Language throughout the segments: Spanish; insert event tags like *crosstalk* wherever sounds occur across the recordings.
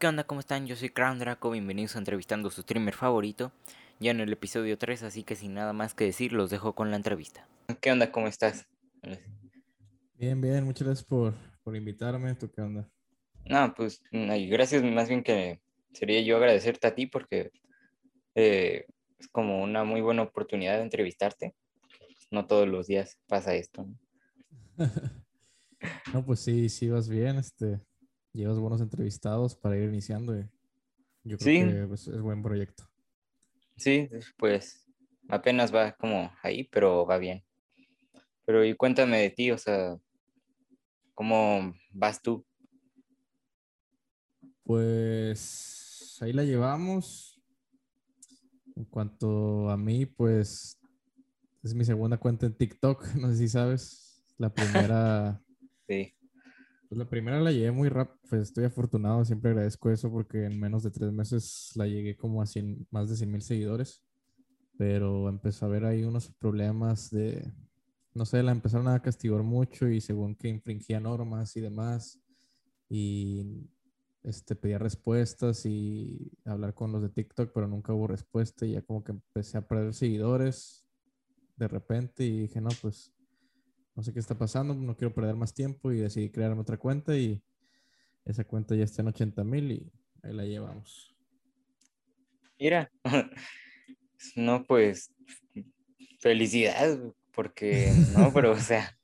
¿Qué onda? ¿Cómo están? Yo soy Crown Draco, bienvenidos a Entrevistando a su streamer favorito, ya en el episodio 3, así que sin nada más que decir, los dejo con la entrevista. ¿Qué onda? ¿Cómo estás? Bien, bien, muchas gracias por, por invitarme, ¿tú qué onda? No, pues gracias, más bien que sería yo agradecerte a ti porque eh, es como una muy buena oportunidad de entrevistarte. No todos los días pasa esto. ¿no? *laughs* no, pues sí, sí vas bien, este, llevas buenos entrevistados para ir iniciando. yo creo que pues, es buen proyecto. Sí, pues apenas va como ahí, pero va bien. Pero y cuéntame de ti, o sea, ¿cómo vas tú? Pues ahí la llevamos. En cuanto a mí, pues es mi segunda cuenta en TikTok, *laughs* no sé si sabes. La primera. *laughs* sí. Pues la primera la llegué muy rápido, pues estoy afortunado, siempre agradezco eso porque en menos de tres meses la llegué como a 100, más de 100 mil seguidores, pero empezó a haber ahí unos problemas de, no sé, la empezaron a castigar mucho y según que infringía normas y demás, y este, pedía respuestas y hablar con los de TikTok, pero nunca hubo respuesta y ya como que empecé a perder seguidores de repente y dije, no, pues no sé qué está pasando, no quiero perder más tiempo y decidí crearme otra cuenta y esa cuenta ya está en 80 mil y ahí la llevamos. Mira, *laughs* no, pues felicidad, porque no, pero o sea,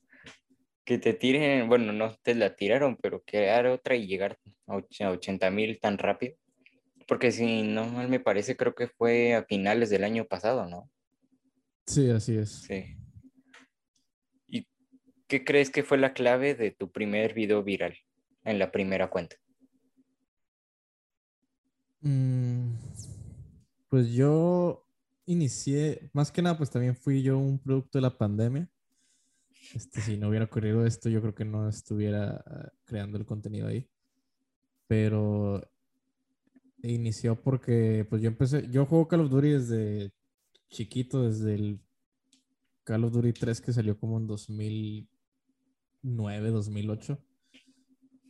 que te tiren, bueno, no te la tiraron, pero crear otra y llegar a 80 mil tan rápido. Porque si no mal me parece, creo que fue a finales del año pasado, ¿no? Sí, así es. Sí. ¿Qué crees que fue la clave de tu primer video viral en la primera cuenta? Mm, pues yo inicié, más que nada, pues también fui yo un producto de la pandemia. Este, si no hubiera ocurrido esto, yo creo que no estuviera ah, creando el contenido ahí. Pero inició porque, pues yo empecé, yo juego Call of Duty desde chiquito, desde el Call of Duty 3 que salió como en 2000, 2009, 2008.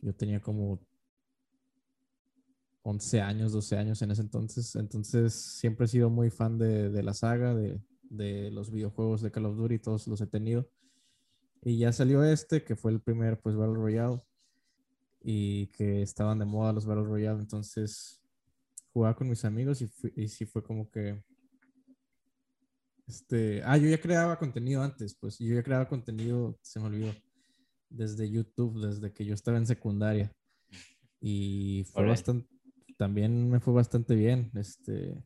Yo tenía como 11 años, 12 años en ese entonces. Entonces siempre he sido muy fan de, la saga, de, de, los videojuegos de Call of Duty, todos los he tenido. Y ya salió este, que fue el primer pues Battle Royale. Y que estaban de moda los Battle Royale. Entonces jugaba con mis amigos y, y sí fue como que... Este, ah, yo ya creaba contenido antes, pues yo ya creaba contenido, se me olvidó desde YouTube, desde que yo estaba en secundaria. Y fue bastante, también me fue bastante bien. Este,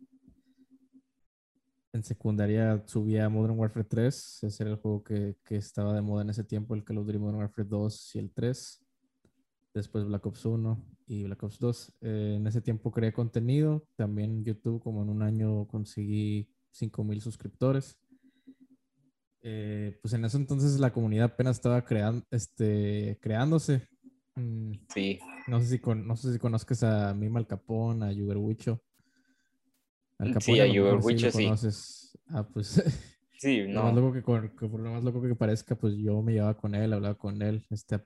en secundaria subía Modern Warfare 3, ese era el juego que, que, estaba de moda en ese tiempo, el Call of Duty Modern Warfare 2 y el 3. Después Black Ops 1 y Black Ops 2. Eh, en ese tiempo creé contenido, también YouTube, como en un año conseguí 5000 suscriptores. Eh, pues en ese entonces la comunidad apenas estaba creando, este, creándose. Mm, sí. No sé si, con, no sé si conozcas a Mima Al Capón, a Yuber Wicho. Al sí, a Yuber Wicho sí. Ah, pues. *laughs* Sí, no. Lo, más loco que, por lo más loco que parezca, pues yo me llevaba con él, hablaba con él. Este,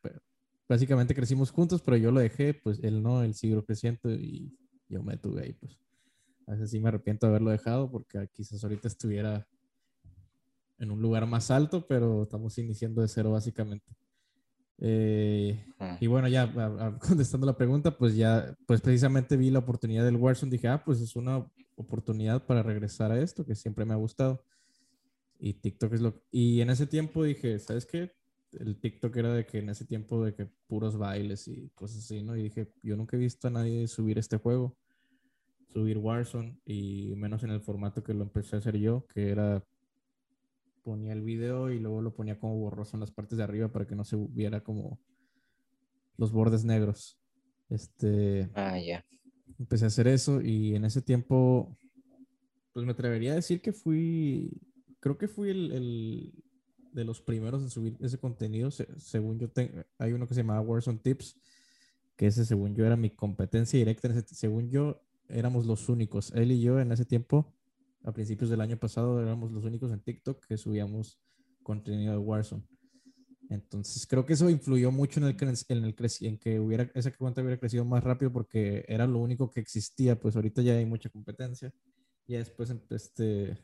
básicamente crecimos juntos, pero yo lo dejé, pues él no, él siguió creciendo y yo me tuve ahí, pues. A veces sí me arrepiento de haberlo dejado porque quizás ahorita estuviera en un lugar más alto, pero estamos iniciando de cero básicamente. Eh, y bueno, ya *laughs* contestando la pregunta, pues ya, pues precisamente vi la oportunidad del Warzone, dije, ah, pues es una oportunidad para regresar a esto que siempre me ha gustado. Y TikTok es lo... Y en ese tiempo dije, ¿sabes qué? El TikTok era de que en ese tiempo de que puros bailes y cosas así, ¿no? Y dije, yo nunca he visto a nadie subir este juego, subir Warzone, y menos en el formato que lo empecé a hacer yo, que era ponía el video y luego lo ponía como borroso en las partes de arriba para que no se viera como los bordes negros. Este. Ah, ya. Empecé a hacer eso y en ese tiempo, pues me atrevería a decir que fui, creo que fui el, de los primeros en subir ese contenido. según yo, tengo, hay uno que se llamaba Warzone Tips, que ese, según yo, era mi competencia directa. según yo, éramos los únicos, él y yo en ese tiempo, a principios del año pasado éramos los únicos en TikTok que subíamos contenido de Warzone. Entonces creo que eso influyó mucho en el, en el en que hubiera esa cuenta hubiera crecido más rápido porque era lo único que existía, pues ahorita ya hay mucha competencia. Y después este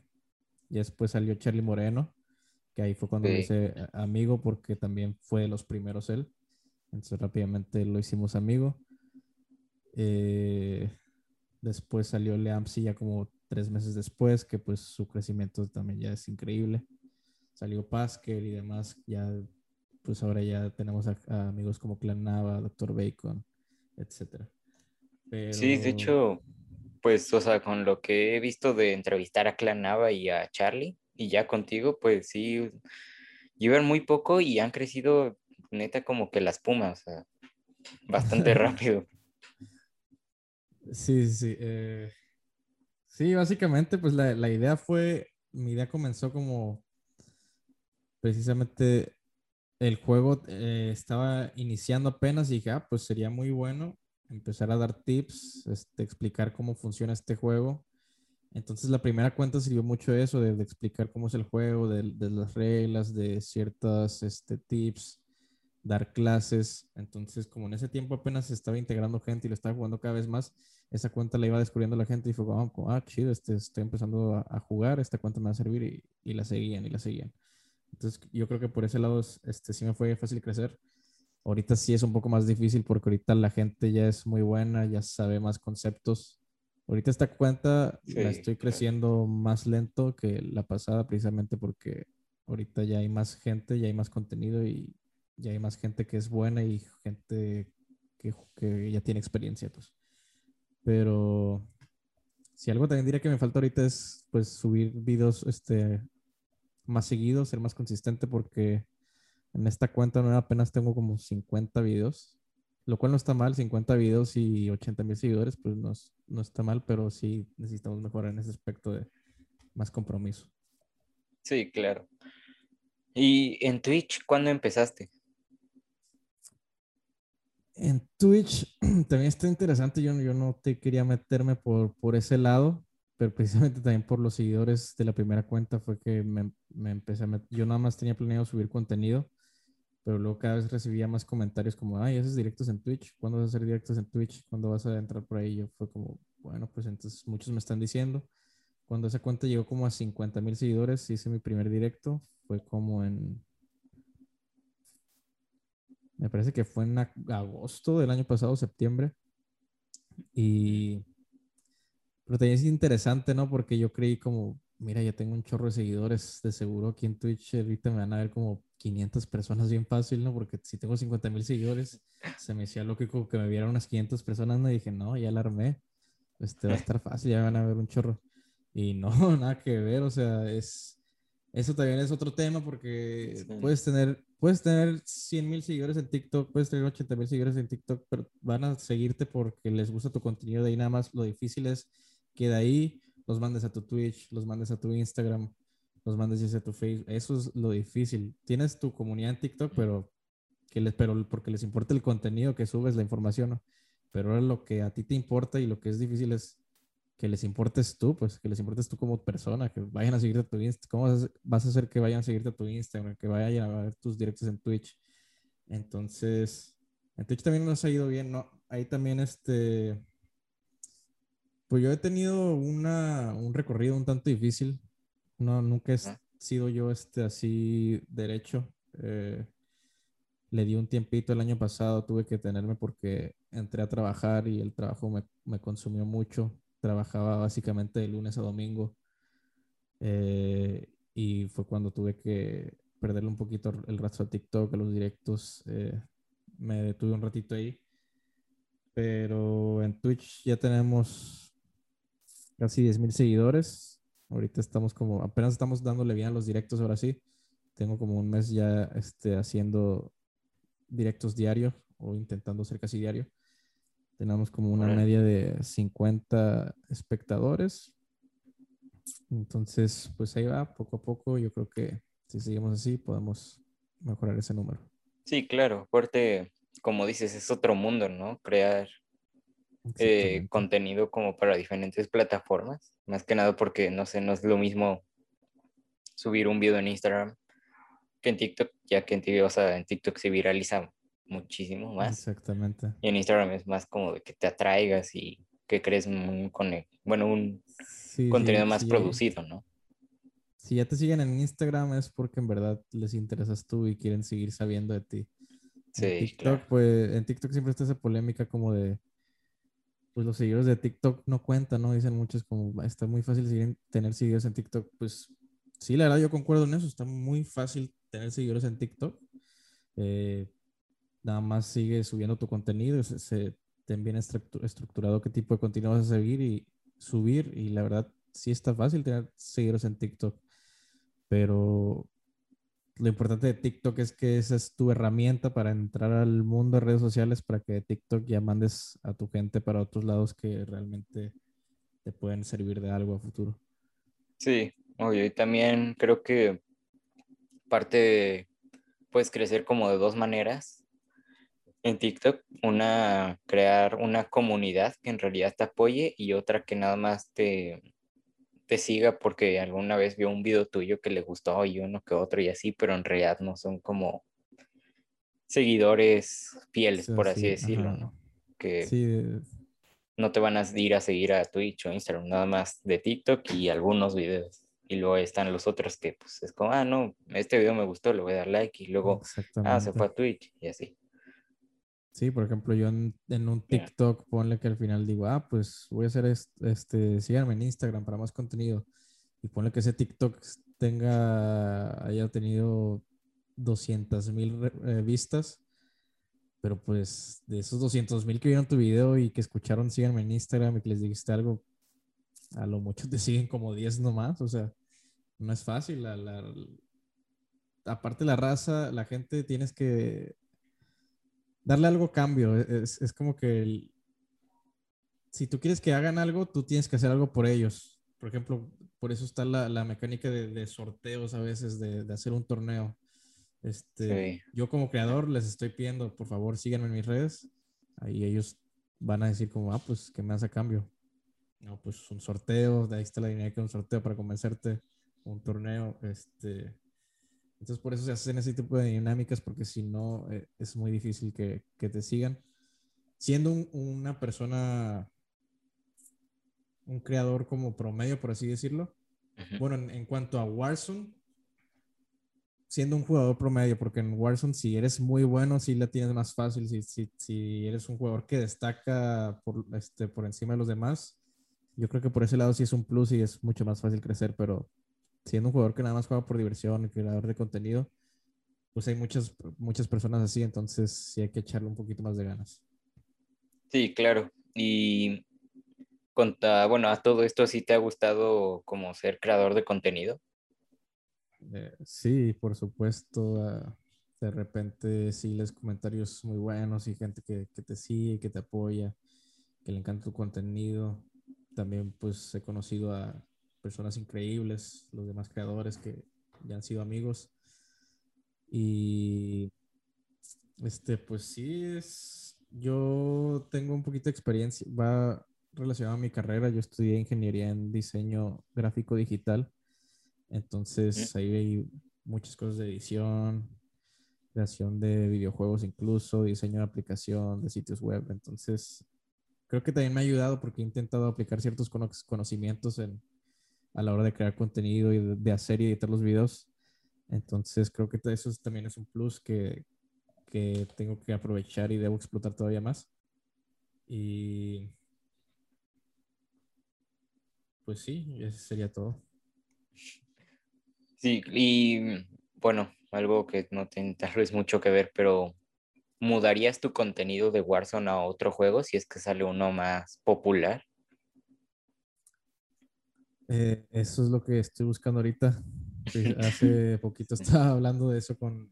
y después salió Charlie Moreno, que ahí fue cuando me hice amigo porque también fue de los primeros él. Entonces rápidamente lo hicimos amigo. Eh, después salió Leamsi ya como tres meses después, que pues su crecimiento también ya es increíble. Salió Pascal y demás, ya pues ahora ya tenemos a, amigos como Clan Nava, Dr. Bacon, etc. Sí, de hecho, pues, o sea, con lo que he visto de entrevistar a Clan Nava y a Charlie, y ya contigo, pues sí, llevan muy poco y han crecido neta como que las pumas, o sea, bastante *laughs* rápido. Sí, sí. Eh, sí, básicamente, pues la, la, idea fue, mi idea comenzó como precisamente el juego eh, estaba iniciando apenas y dije, ah, pues sería muy bueno empezar a dar tips, este, explicar cómo funciona este juego. Entonces la primera cuenta sirvió mucho eso, de, de explicar cómo es el juego, de, de las reglas, de ciertas este, tips, dar clases. Entonces como en ese tiempo apenas se estaba integrando gente y lo estaba jugando cada vez más, esa cuenta la iba descubriendo la gente y fue como, ah, chido, este, estoy empezando a, a, jugar, esta cuenta me va a servir y, y la seguían y la seguían. Entonces yo creo que por ese lado este, sí me fue fácil crecer. Ahorita sí es un poco más difícil porque ahorita la gente ya es muy buena, ya sabe más conceptos. Ahorita esta cuenta la estoy creciendo más lento que la pasada precisamente porque ahorita ya hay más gente, ya hay más contenido y ya hay más gente que es buena y gente que, que ya tiene experiencia. Pues. Pero si algo también diría que me falta ahorita es pues subir videos este, más seguido, ser más consistente porque en esta cuenta no apenas tengo como 50 videos, lo cual no está mal, 50 videos y 80 mil seguidores, pues no, no está mal, pero sí necesitamos mejorar en ese aspecto de más compromiso. Sí, claro. ¿Y en Twitch cuándo empezaste? En Twitch *clears throat* también está interesante, yo, yo no te quería meterme por, por ese lado, pero precisamente también por los seguidores de la primera cuenta fue que me, me empecé a meter, yo nada más tenía planeado subir contenido, pero luego cada vez recibía más comentarios como, ay, haces directos en Twitch, ¿cuándo vas a hacer directos en Twitch? ¿Cuándo vas a entrar por ahí? Yo fue como, bueno, pues entonces muchos me están diciendo. Cuando esa cuenta llegó como a 50 mil seguidores, hice mi primer directo, fue como en, me parece que fue en agosto del año pasado, septiembre, y pero también es interesante, ¿no? Porque yo creí como, mira, ya tengo un chorro de seguidores, de seguro aquí en Twitch ahorita me van a ver como 500 personas bien fácil, ¿no? Porque si tengo 50 mil seguidores, se me decía lógico que me vieran unas 500 personas, ¿no? Y dije, no, ya alarmé, este va a estar fácil, ya van a ver un chorro. Y no, *laughs* nada que ver, o sea, es... Eso también es otro tema porque puedes tener puedes tener 100 mil seguidores en TikTok, puedes tener 80 mil seguidores en TikTok, pero van a seguirte porque les gusta tu contenido de ahí nada más. Lo difícil es que de ahí los mandes a tu Twitch, los mandes a tu Instagram, los mandes a tu Facebook. Eso es lo difícil. Tienes tu comunidad en TikTok, pero, que les, pero porque les importa el contenido que subes, la información, Pero ahora lo que a ti te importa y lo que es difícil es que les importes tú, pues que les importes tú como persona, que vayan a seguirte a tu Instagram. ¿Cómo vas a hacer que vayan a seguirte a tu Instagram, que vayan a ver tus directos en Twitch? Entonces, en Twitch también nos ha ido bien, ¿no? Ahí también este pues yo he tenido una, un recorrido un tanto difícil. No, nunca he sido yo este así derecho. Eh, le di un tiempito el año pasado, tuve que tenerme porque entré a trabajar y el trabajo me, me consumió mucho. Trabajaba básicamente de lunes a domingo. Eh, y fue cuando tuve que perderle un poquito el rastro a TikTok, a los directos. Eh, me detuve un ratito ahí. Pero en Twitch ya tenemos casi 10 mil seguidores. Ahorita estamos como, apenas estamos dándole bien a los directos ahora sí. Tengo como un mes ya este, haciendo directos diarios o intentando ser casi diario. Tenemos como una media de 50 espectadores. Entonces, pues ahí va, poco a poco. Yo creo que si seguimos así, podemos mejorar ese número. Sí, claro. Fuerte, como dices, es otro mundo, ¿no? Crear eh, contenido como para diferentes plataformas, más que nada porque, no sé, no es lo mismo subir un video en Instagram que en TikTok, ya que en, o sea, en TikTok se viraliza muchísimo más. Exactamente. Y en Instagram es más como de que te atraigas y que crees un, bueno, un contenido más producido, ¿no? Si ya te siguen en Instagram es porque en verdad les interesas tú y quieren seguir sabiendo de ti. Sí, en TikTok, pues en TikTok siempre está esa polémica como de, pues los seguidores de TikTok no cuentan, ¿no? Dicen muchos como, está muy fácil tener seguidores en TikTok. Pues sí, la verdad yo concuerdo en eso, está muy fácil tener seguidores en TikTok. Eh, nada más sigue subiendo tu contenido, se, se bien estructurado qué tipo de contenido vas a seguir y subir y la verdad sí está fácil tener seguidores en TikTok, pero lo importante de TikTok es que esa es tu herramienta para entrar al mundo de redes sociales para que de TikTok ya mandes a tu gente para otros lados que realmente te pueden servir de algo a futuro. Sí, obvio, y también creo que parte puedes crecer como de dos maneras en TikTok. Una, crear una comunidad que en realidad te apoye y otra que nada más te, te siga porque alguna vez vio un video tuyo que le gustó y uno que otro y así, pero en realidad no son como seguidores fieles, por así decirlo, ¿no? Que no te van a ir a seguir a Twitch o Instagram, nada más de TikTok y algunos videos. Y luego están los otros que pues es como, ah, no, este video me gustó, le voy a dar like y luego, ah, se fue a Twitch y así. Sí, por ejemplo, yo en, un TikTok, ponle que al final digo, ah, pues voy a hacer este, síganme en Instagram para más contenido. Y ponle que ese TikTok tenga, haya tenido 200 mil eh, vistas. Pero pues de esos 200 mil que vieron tu video y que escucharon, síganme en Instagram y que les dijiste algo, a lo mucho te *laughs* siguen como 10 nomás. O sea, no es fácil. La, la, aparte la raza, la gente tienes que darle algo cambio. E-, es, es como que si tú quieres que hagan algo, tú tienes que hacer algo por ellos. Por ejemplo, por eso está la, la mecánica de, de, sorteos a veces, de, de hacer un torneo. Este, Yo como creador les estoy pidiendo, por favor, síganme en mis redes. Ahí ellos van a decir como, ah, pues, ¿qué me hace a cambio? No, pues un sorteo, de ahí está la dinámica de un sorteo para convencerte, un torneo, este, entonces por eso se hacen ese tipo de dinámicas porque si no eh, es muy difícil que, que te sigan. Siendo una persona, un creador como promedio, por así decirlo. Bueno, en, cuanto a Warzone, siendo un jugador promedio, porque en Warzone si eres muy bueno, sí la tienes más fácil, si, si, si eres un jugador que destaca por, este, por encima de los demás, yo creo que por ese lado sí es un plus y es mucho más fácil crecer, pero siendo un jugador que nada más juega por diversión, creador de contenido, pues hay muchas, muchas personas así, entonces sí hay que echarle un poquito más de ganas. Sí, claro. Y conta, bueno, a todo esto sí te ha gustado como ser creador de contenido. Eh, sí, por supuesto. Ah, de repente sí les comentarios muy buenos y gente que, que te sigue, que te apoya, que le encanta tu contenido. También pues he conocido a, personas increíbles, los demás creadores que ya han sido amigos. Y este, pues sí, es, yo tengo un poquito de experiencia, va relacionado a mi carrera, yo estudié ingeniería en diseño gráfico digital, entonces ahí hay muchas cosas de edición, creación de videojuegos incluso, diseño de aplicación, de sitios web, entonces creo que también me ha ayudado porque he intentado aplicar ciertos conocimientos en, a la hora de crear contenido y de, hacer y editar los videos. Entonces creo que eso también es un plus que, que tengo que aprovechar y debo explotar todavía más. Y pues sí, eso sería todo. Sí, y bueno, algo que no tiene tal vez mucho que ver, pero ¿mudarías tu contenido de Warzone a otro juego si es que sale uno más popular? Eh, eso es lo que estoy buscando ahorita. *laughs* Hace poquito estaba hablando de eso con,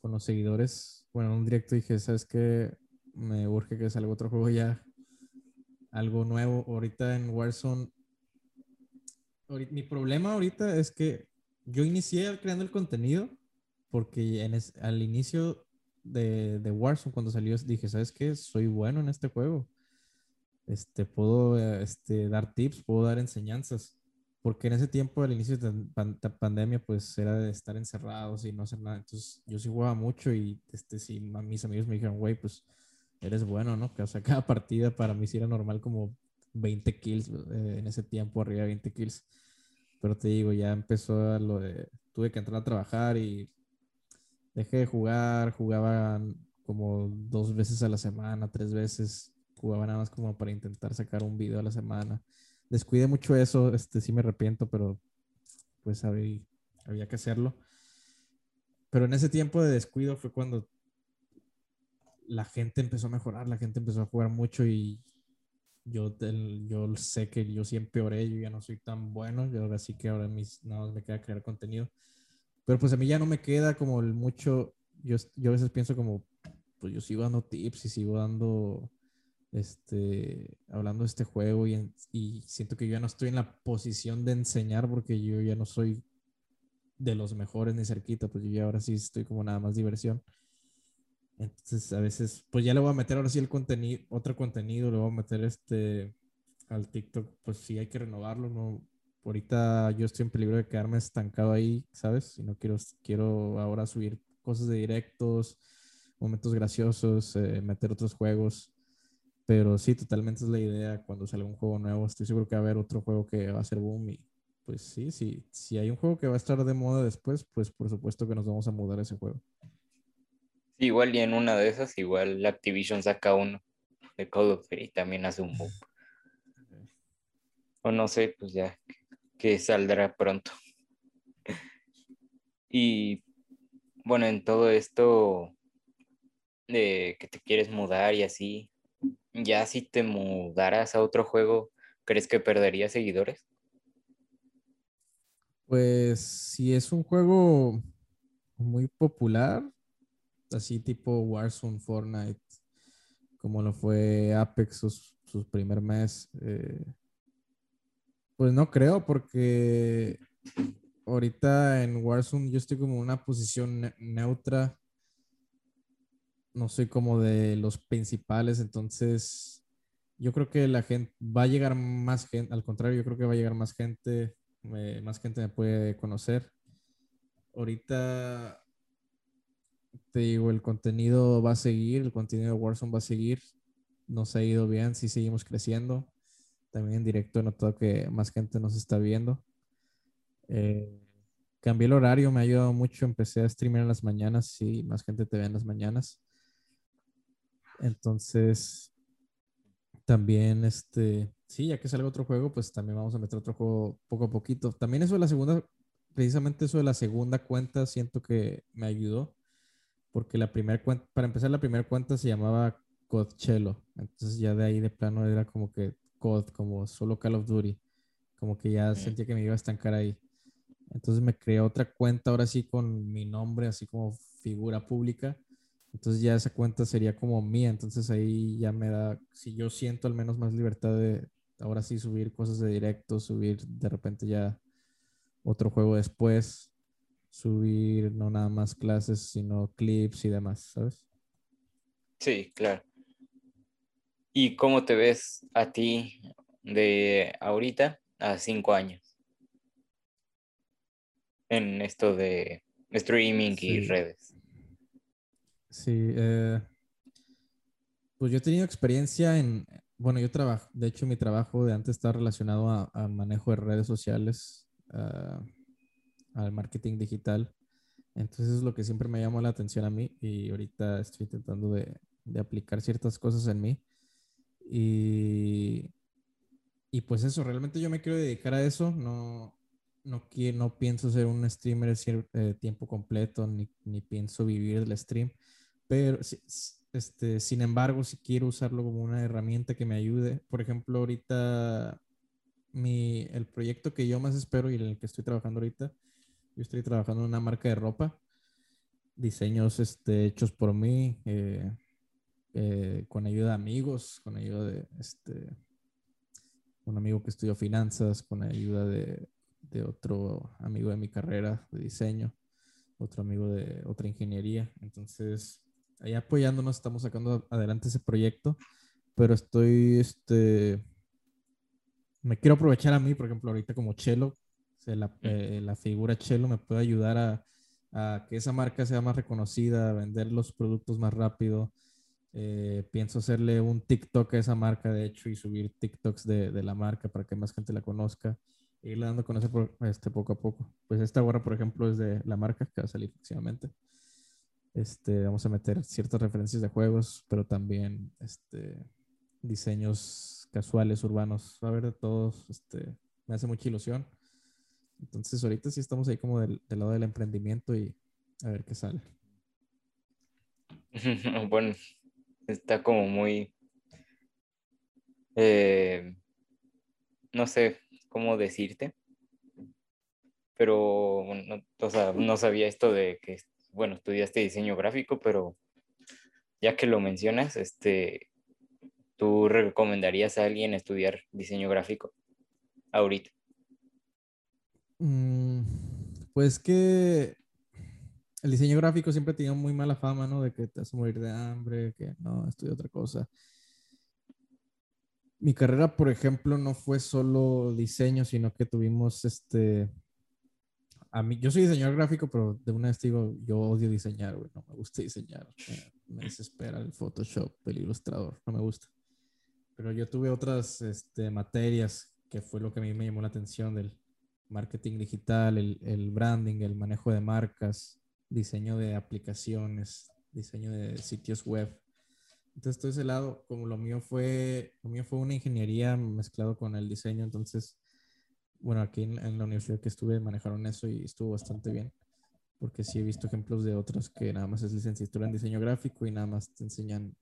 con los seguidores. Bueno, en un directo dije, ¿sabes qué? Me urge que salga otro juego ya. Algo nuevo. Ahorita en Warzone. mi problema ahorita es que yo inicié creando el contenido porque en al inicio de, de Warzone, cuando salió, dije, ¿sabes qué? Soy bueno en este juego este, puedo este, dar tips, puedo dar enseñanzas, porque en ese tiempo, al inicio de la pandemia, pues era de estar encerrados y no hacer nada. Entonces yo sí jugaba mucho y este, sí, mis amigos me dijeron, güey, pues eres bueno, ¿no? O sea, *laughs* cada partida para mí sí era normal como 20 kills eh, en ese tiempo, arriba de 20 kills. Pero te digo, ya empezó lo de, tuve que entrar a trabajar y dejé de jugar, jugaba como dos veces a la semana, tres veces, jugaba nada más como para intentar sacar un video a la semana. Descuidé mucho eso, este sí me arrepiento, pero pues había, había que hacerlo. Pero en ese tiempo de descuido fue cuando la gente empezó a mejorar, la gente empezó a jugar mucho y yo, yo sé que yo siempre oré, yo ya no soy tan bueno, yo ahora sí que ahora mis, nada más me queda crear contenido. Pero pues a mí ya no me queda como el mucho, yo, yo a veces pienso como, pues yo sigo dando tips y sigo dando, este, hablando de este juego y, y siento que yo ya no estoy en la posición de enseñar porque yo ya no soy de los mejores ni cerquita, pues yo ya ahora sí estoy como nada más diversión. Entonces, a veces, pues ya le voy a meter ahora sí el contenido, otro contenido, le voy a meter este al TikTok, pues sí hay que renovarlo, ¿no? Ahorita yo estoy en peligro de quedarme estancado ahí, ¿sabes? Y no quiero, quiero ahora subir cosas de directos, momentos graciosos, eh, meter otros juegos. Pero sí, totalmente es la idea cuando salga un juego nuevo. Estoy seguro que va a haber otro juego que va a ser boom y pues sí, sí, si hay un juego que va a estar de moda después, pues por supuesto que nos vamos a mudar a ese juego. Igual y en una de esas, igual Activision saca uno de Call of Duty y también hace un boom. O no sé, pues ya que saldrá pronto. Y bueno, en todo esto de que te quieres mudar y así, ya si te mudaras a otro juego, ¿crees que perderías seguidores? Pues si es un juego muy popular, así tipo Warzone, Fortnite, como lo fue Apex sus, primer mes. Eh, pues no creo, porque ahorita en Warzone yo estoy como en una posición neutra. No soy como de los principales, entonces yo creo que la gente va a llegar más gente, al contrario, yo creo que va a llegar más gente, más gente me puede conocer. Ahorita te digo, el contenido va a seguir, el contenido de Warzone va a seguir. Nos ha ido bien, sí seguimos creciendo. También en directo he notado que más gente nos está viendo. Eh, cambié el horario, me ha ayudado mucho. Empecé a streamer en las mañanas y más gente te ve en las mañanas. Entonces, también, este, sí, ya que salga otro juego, pues también vamos a meter otro juego poco a poquito. También eso de la segunda, precisamente eso de la segunda cuenta, siento que me ayudó porque la primera cuenta, para empezar, la primera cuenta se llamaba Codchelo. Entonces ya de ahí de plano era como que Cod, como solo Call of Duty. Como que ya sentía que me iba a estancar ahí. Entonces me creé otra cuenta ahora sí con mi nombre, así como figura pública. Entonces ya esa cuenta sería como mía. Entonces ahí ya me da, si yo siento al menos más libertad de ahora sí subir cosas de directo, subir de repente ya otro juego después subir no nada más clases, sino clips y demás, ¿sabes? Sí, claro. ¿Y cómo te ves a ti de ahorita a cinco años? En esto de streaming y redes. Sí, eh, pues yo he tenido experiencia en, bueno, yo trabajo, de hecho mi trabajo de antes está relacionado a, manejo de redes sociales. Ah, al marketing digital. Entonces es lo que siempre me llamó la atención a mí y ahorita estoy tratando de, de aplicar ciertas cosas en mí. Y, y, pues eso, realmente yo me quiero dedicar a eso. No, no, quiero, no pienso ser un streamer de tiempo completo, ni, ni, pienso vivir del stream. Pero, este, sin embargo, si quiero usarlo como una herramienta que me ayude. Por ejemplo, ahorita mi, el proyecto que yo más espero y en el que estoy trabajando ahorita yo estoy trabajando en una marca de ropa, diseños este, hechos por mí, eh, eh, con ayuda de amigos, con ayuda de este, un amigo que estudió finanzas, con ayuda de, de otro amigo de mi carrera de diseño, otro amigo de otra ingeniería. Entonces, ahí apoyándonos, estamos sacando adelante ese proyecto, pero estoy, este, me quiero aprovechar a mí, por ejemplo, ahorita como chelo, la, eh, la, figura Chelo me puede ayudar a, a, que esa marca sea más reconocida, a vender los productos más rápido. Eh, pienso hacerle un TikTok a esa marca, de hecho, y subir TikToks de, de la marca para que más gente la conozca. Y irle dando a conocer este, poco a poco. Pues esta gorra, por ejemplo, es de la marca que va a salir próximamente. Este, vamos a meter ciertas referencias de juegos, pero también este, diseños casuales, urbanos. Va a haber de todos. Este, me hace mucha ilusión. Entonces, ahorita sí estamos ahí como del, lado del emprendimiento y a ver qué sale. *laughs* bueno, está como muy. Eh, no sé cómo decirte. Pero, no, o sea, no sabía esto de que bueno, estudiaste diseño gráfico, pero ya que lo mencionas, este, ¿tú recomendarías a alguien estudiar diseño gráfico ahorita? Mm, pues que el diseño gráfico siempre tiene muy mala fama, ¿no? De que te vas a morir de hambre, que no, estudia otra cosa. Mi carrera, por ejemplo, no fue solo diseño, sino que tuvimos este a mí, yo soy diseñador gráfico, pero de una vez digo, yo odio diseñar, güey, no me gusta diseñar. Me, desespera el Photoshop, el ilustrador, no me gusta. Pero yo tuve otras este, materias que fue lo que a mí me llamó la atención del marketing digital, el, el branding, el manejo de marcas, diseño de aplicaciones, diseño de sitios web. Entonces, todo ese lado, como lo mío fue, lo mío fue una ingeniería mezclado con el diseño, entonces bueno, aquí en, la universidad que estuve manejaron eso y estuvo bastante bien. Porque sí he visto ejemplos de otros que nada más es licenciatura en diseño gráfico y nada más te enseñan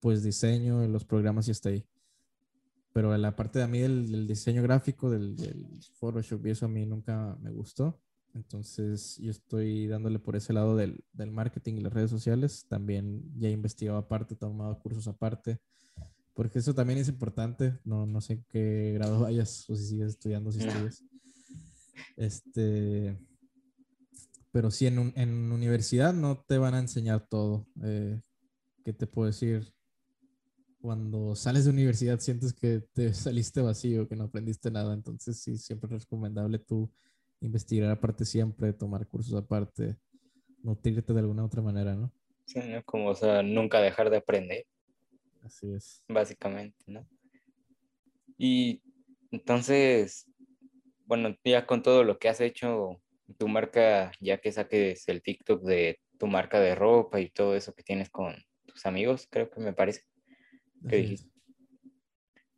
pues diseño en los programas y está ahí. Pero la parte de a mí del, diseño gráfico, del, Photoshop y eso a mí nunca me gustó. Entonces yo estoy dándole por ese lado del, del marketing y las redes sociales. También ya he investigado aparte, tomado cursos aparte porque eso también es importante. No, no sé qué grado *laughs* vayas o si sigues estudiando, si estudias. Este, pero sí, en, un, en universidad no te van a enseñar todo. Eh, ¿Qué te puedo decir? Cuando sales de universidad sientes que te *laughs* saliste vacío, que no aprendiste nada. Entonces, sí, siempre es recomendable tú investigar aparte siempre, tomar cursos aparte, nutrirte de alguna otra manera, ¿no? Sí, como, o sea, nunca dejar de aprender. Así es. Básicamente, ¿no? Y entonces, bueno, ya con todo lo que has hecho, tu marca, ya que saques el TikTok de tu marca de ropa y todo eso que tienes con tus amigos, creo que me parece.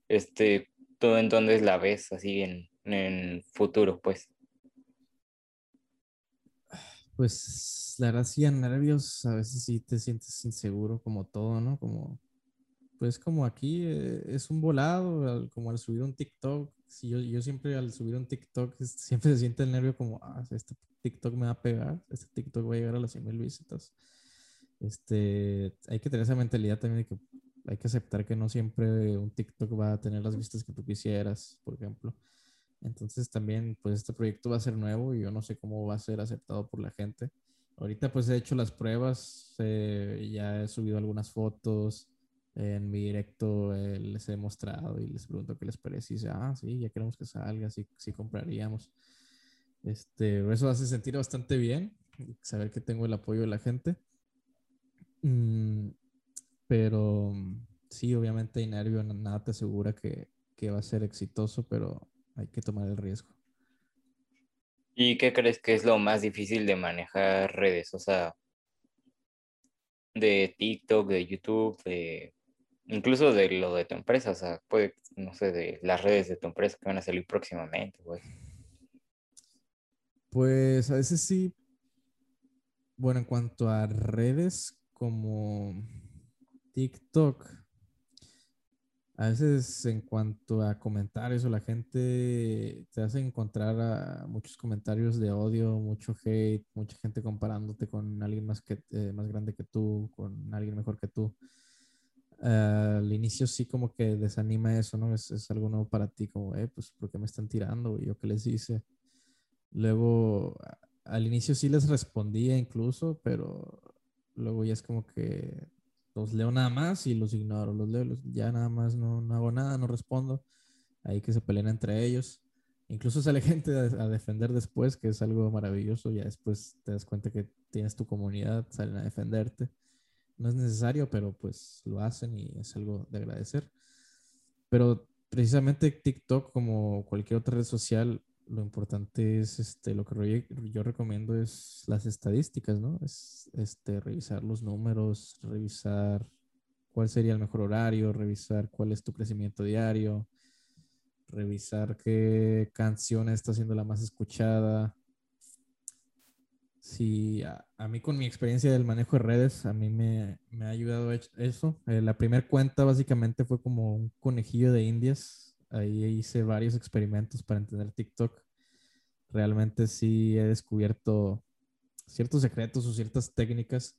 Este, ¿tú en dónde la ves así en, en futuro, pues? Pues la verdad sí, nervios, a veces sí te sientes inseguro como todo, ¿no? Como pues como aquí eh, es un volado, como al subir un TikTok, si yo, yo siempre al subir un TikTok siempre se siente el nervio como, ah, este TikTok me va a pegar, este TikTok va a llegar a las 100 mil visitas. Este, hay que tener esa mentalidad también de que hay que aceptar que no siempre un TikTok va a tener las vistas que tú quisieras, por ejemplo. Entonces también, pues este proyecto va a ser nuevo y yo no sé cómo va a ser aceptado por la gente. Ahorita pues he hecho las pruebas, eh, ya he subido algunas fotos, en mi directo les he mostrado y les pregunto qué les parece y dice, ah, sí, ya queremos que salga, sí, sí compraríamos. Este, eso hace sentir bastante bien, saber que tengo el apoyo de la gente. Mm, pero sí, obviamente hay nervio, nada te asegura que, que va a ser exitoso, pero hay que tomar el riesgo. ¿Y qué crees que es lo más difícil de manejar redes? O sea, de TikTok, de YouTube, de Incluso de lo de tu empresa, o sea, puede, no sé, de las redes de tu empresa que van a salir próximamente, pues. Pues a veces sí. Bueno, en cuanto a redes como TikTok, a veces en cuanto a comentarios o la gente te hace encontrar muchos comentarios de odio, mucho hate, mucha gente comparándote con alguien más, que, eh, más grande que tú, con alguien mejor que tú al inicio sí como que desanima eso, ¿no? Es, es algo nuevo para ti, como, eh, pues, ¿por qué me están tirando? Y yo qué les hice. Luego, al inicio sí les respondía incluso, pero luego ya es como que los leo nada más y los ignoro, los leo, ya nada más no, no hago nada, no respondo. Ahí que se pelean entre ellos. Incluso sale *laughs* gente a, a defender después, que es algo maravilloso. Ya después te das cuenta que tienes tu comunidad, salen a defenderte. No es necesario, pero pues lo hacen y es algo de agradecer. Pero precisamente TikTok, como cualquier otra red social, lo importante es este, lo que yo, recomiendo es las estadísticas, ¿no? Es este, revisar los números, revisar cuál sería el mejor horario, revisar cuál es tu crecimiento diario, revisar qué canción está siendo la más escuchada. Sí, a, mí con mi experiencia del manejo de redes, a mí me, me ha ayudado eso. Eh, la primera cuenta básicamente fue como un conejillo de indias. Ahí hice varios experimentos para entender TikTok. Realmente sí he descubierto ciertos secretos o ciertas técnicas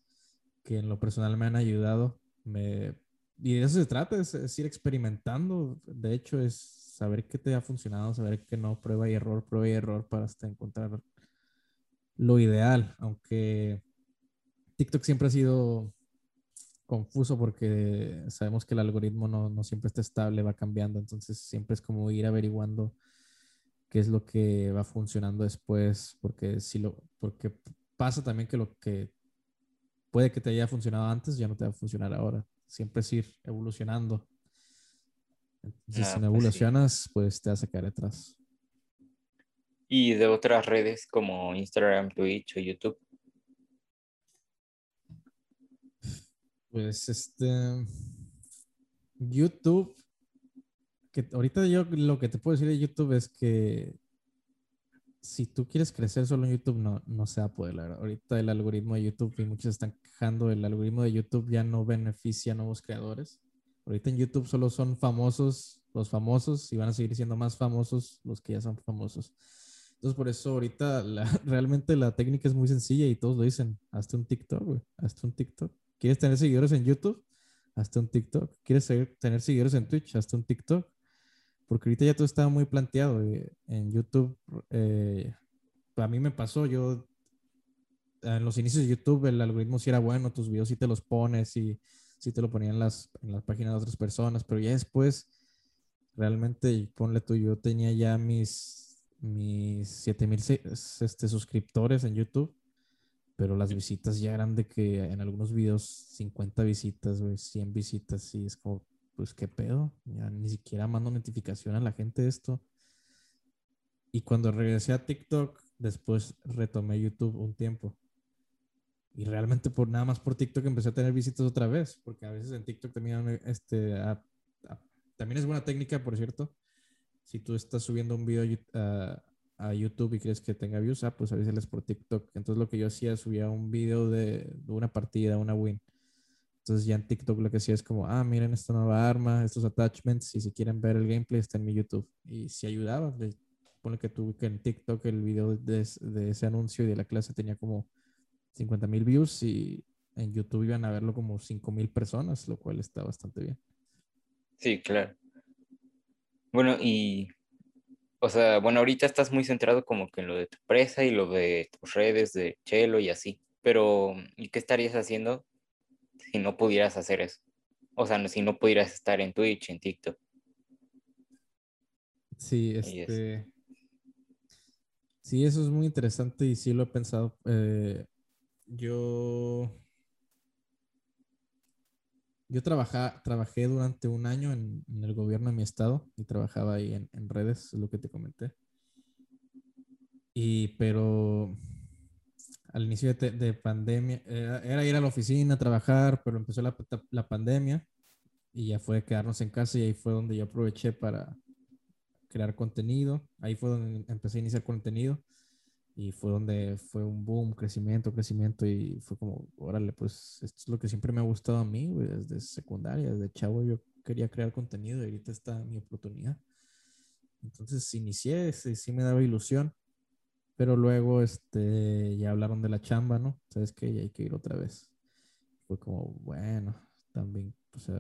que en lo personal me han ayudado. Me, y de eso se trata, es, es ir experimentando. De hecho, es saber qué te ha funcionado, saber que no, prueba y error, prueba y error para hasta encontrar lo ideal, aunque TikTok siempre ha sido confuso porque sabemos que el algoritmo no, no, siempre está estable, va cambiando, entonces siempre es como ir averiguando qué es lo que va funcionando después, porque si lo, porque pasa también que lo que puede que te haya funcionado antes ya no te va a funcionar ahora, siempre es ir evolucionando. Entonces, si no pues evolucionas, pues te vas a quedar atrás. Y de otras redes como Instagram, Twitch o YouTube. Pues este. YouTube. Que ahorita yo lo que te puedo decir de YouTube es que si tú quieres crecer solo en YouTube, no, no se va a poder. Ahorita el algoritmo de YouTube, y muchos están quejando, el algoritmo de YouTube ya no beneficia a nuevos creadores. Ahorita en YouTube solo son famosos los famosos y van a seguir siendo más famosos los que ya son famosos. Entonces, por eso ahorita *laughs* realmente la técnica es muy sencilla y todos lo dicen. Hazte un TikTok, güey. Hazte un TikTok. ¿Quieres tener seguidores en YouTube? Hazte un TikTok. ¿Quieres tener seguidores en Twitch? Hazte un TikTok. Porque ahorita ya todo está muy planteado. En YouTube, eh, a mí me pasó, yo en los inicios de YouTube el algoritmo sí era bueno, tus videos sí te los pones y sí te lo ponían las, en las páginas de otras personas, pero ya después, realmente, ponle tú, yo tenía ya mis, mis 7000 este, suscriptores en YouTube, pero las visitas ya eran de que en algunos videos 50 visitas, 100 visitas, y es como, pues qué pedo, ya ni siquiera mando notificación a la gente de esto. Y cuando regresé a TikTok, después retomé YouTube un tiempo. Y realmente por nada más por TikTok empecé a tener visitas otra vez, porque a veces en TikTok también, este, también es buena técnica, por cierto. Si tú estás subiendo un video a, a, YouTube y crees que tenga views, ah, pues avísales por TikTok. Entonces lo que yo hacía, subía un video de, de una partida, una win. Entonces ya en TikTok lo que hacía es como, ah, miren esta nueva arma, estos attachments, y si quieren ver el gameplay está en mi YouTube. Y si ayudaba, pone que tú que en TikTok el video de, de, ese anuncio y de la clase tenía como 50 mil views y en YouTube iban a verlo como 5 mil personas, lo cual está bastante bien. Sí, claro. Bueno, y, o sea, bueno, ahorita estás muy centrado como que en lo de tu empresa y lo de tus redes de Chelo y así, pero ¿y qué estarías haciendo si no pudieras hacer eso? O sea, si no pudieras estar en Twitch, en TikTok. Sí, este... Sí, eso es muy interesante y sí lo he pensado. Eh, yo, yo trabajé durante un año en, el gobierno de mi estado y trabajaba ahí en, redes, es lo que te comenté. Y, pero al inicio de, pandemia, era, ir a la oficina, a trabajar, pero empezó la, la pandemia y ya fue quedarnos en casa y ahí fue donde yo aproveché para crear contenido. Ahí fue donde empecé a iniciar contenido y fue donde fue un boom, crecimiento, crecimiento y fue como, órale, pues esto es lo que siempre me ha gustado a mí, desde secundaria, desde chavo yo quería crear contenido y ahorita está mi oportunidad. Entonces inicié, sí, sí me daba ilusión, pero luego este, ya hablaron de la chamba, ¿no? Sabes que hay que ir otra vez. Fue como, bueno, también, o sea,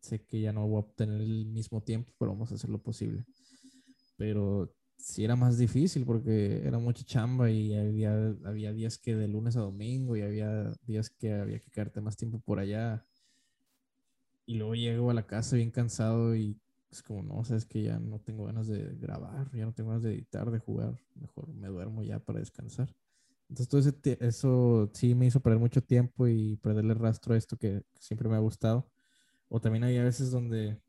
sé que ya no voy a obtener el mismo tiempo, pero vamos a hacer lo posible. Pero sí era más difícil porque era mucha chamba y había, había días que de lunes a domingo y había días que había que quedarte más tiempo por allá. Y luego llego a la casa bien cansado y es como, no, sabes que ya no tengo ganas de grabar, ya no tengo ganas de editar, de jugar, mejor me duermo ya para descansar. Entonces todo eso sí me hizo perder mucho tiempo y perderle rastro a esto que, siempre me ha gustado. O también hay veces donde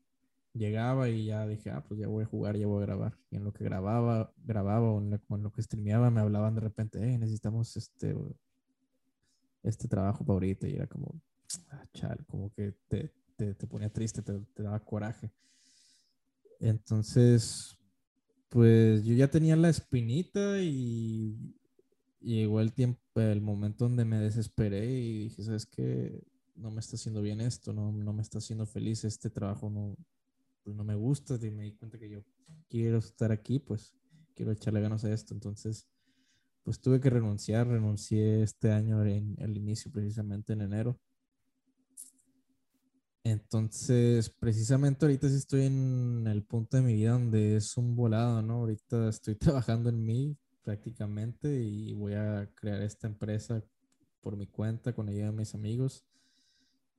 llegaba y ya dije, ah, pues ya voy a jugar, ya voy a grabar. Y en lo que grababa, grababa o en lo, que streameaba me hablaban de repente, hey, necesitamos este, este trabajo para ahorita. Y era como, ah, chal, como que te, te, te ponía triste, te, daba coraje. Entonces, pues yo ya tenía la espinita y, llegó el tiempo, el momento donde me desesperé y dije, ¿sabes qué? No me está haciendo bien esto, no, no me está haciendo feliz, este trabajo no, pues no me gusta y me di cuenta que yo quiero estar aquí, pues quiero echarle ganas a esto. Entonces, pues tuve que renunciar, renuncié este año en el inicio, precisamente en enero. Entonces, precisamente ahorita sí estoy en el punto de mi vida donde es un volado, ¿no? Ahorita estoy *laughs* trabajando en mí prácticamente y voy a crear esta empresa por mi cuenta con ayuda de mis amigos.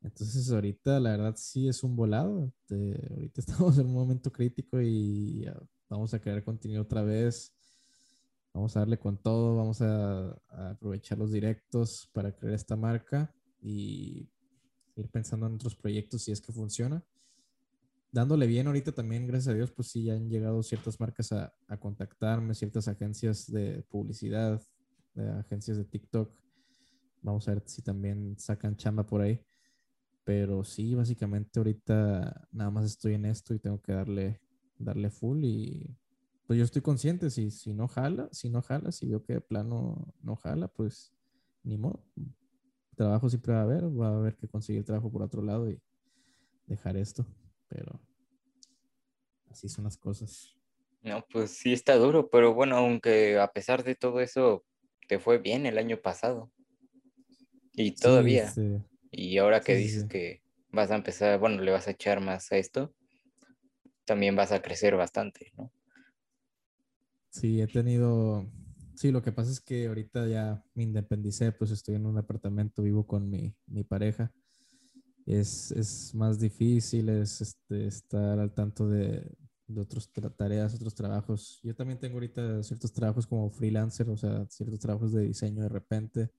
Entonces, ahorita la verdad sí es un volado. *laughs* ahorita estamos en un momento crítico y vamos a crear contenido otra vez. Vamos a darle con todo, vamos a, a aprovechar los directos para crear esta marca y ir pensando en otros proyectos si es que funciona. Dándole bien ahorita también, gracias a Dios, pues sí, ya han llegado ciertas marcas a, a contactarme, ciertas agencias de publicidad, de agencias de TikTok. Vamos a ver si también sacan chamba por ahí. Pero sí, básicamente ahorita nada más estoy en esto y tengo que darle, darle full y pues yo estoy consciente, si, si no jala, si no jala, si veo que de plano no jala, pues ni modo, trabajo siempre va a haber, va a haber que conseguir trabajo por otro lado y dejar esto, pero así son las cosas. No, pues sí está duro, pero bueno, aunque a pesar de todo eso, te fue bien el año pasado. Y todavía. Y ahora que dices que vas a empezar, bueno, le vas a echar más a esto, también vas a crecer bastante, ¿no? Sí, he tenido, Sí, lo que pasa es que ahorita ya me independicé, pues estoy en un apartamento, vivo con mi, mi pareja. Es, es, más difícil es, este, estar al tanto de, de otras tareas, otros trabajos. Yo también tengo ahorita ciertos trabajos como freelancer, o sea, ciertos trabajos de diseño de repente,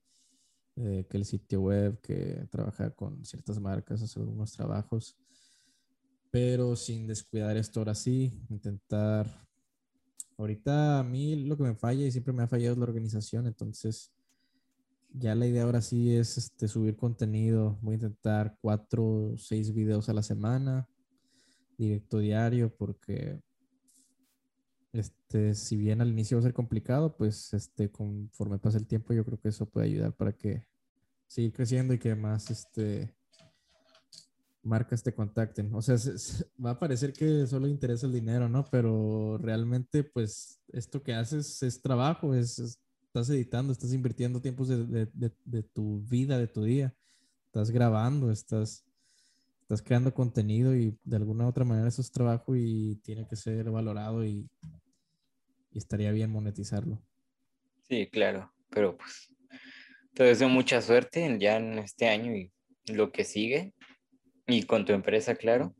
eh, que el sitio web, que trabajar con ciertas marcas, hacer algunos trabajos, pero sin descuidar esto ahora sí, intentar Ahorita a mí lo que me falla y siempre me ha fallado es la organización, entonces ya la idea ahora sí es este, subir contenido. Voy a intentar cuatro seis videos a la semana, directo diario, porque este, si bien al inicio va a ser complicado, pues este, conforme pasa el tiempo, yo creo que eso puede ayudar para que seguir creciendo y que más este, marcas te contacten. O sea, va a parecer que solo interesa el dinero, ¿no? Pero realmente, pues, esto que haces es trabajo, es, estás editando, estás invirtiendo tiempos de, de, de, tu vida, de tu día, estás grabando, estás, estás creando contenido y de alguna u otra manera eso es trabajo y tiene que ser valorado y, y estaría bien monetizarlo. Sí, claro, pero pues te deseo mucha suerte ya en este año y lo que sigue y con tu empresa, claro.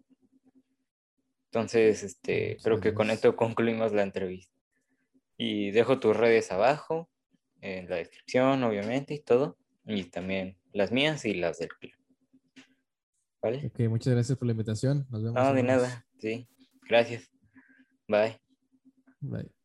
Entonces, este, creo que con esto concluimos la entrevista. Y dejo tus redes abajo, en la descripción, obviamente, y todo. Y también las mías y las del club. ¿Vale? Ok, muchas gracias por la invitación. Nos vemos. No, de nada. Sí, gracias. Bye. Bye.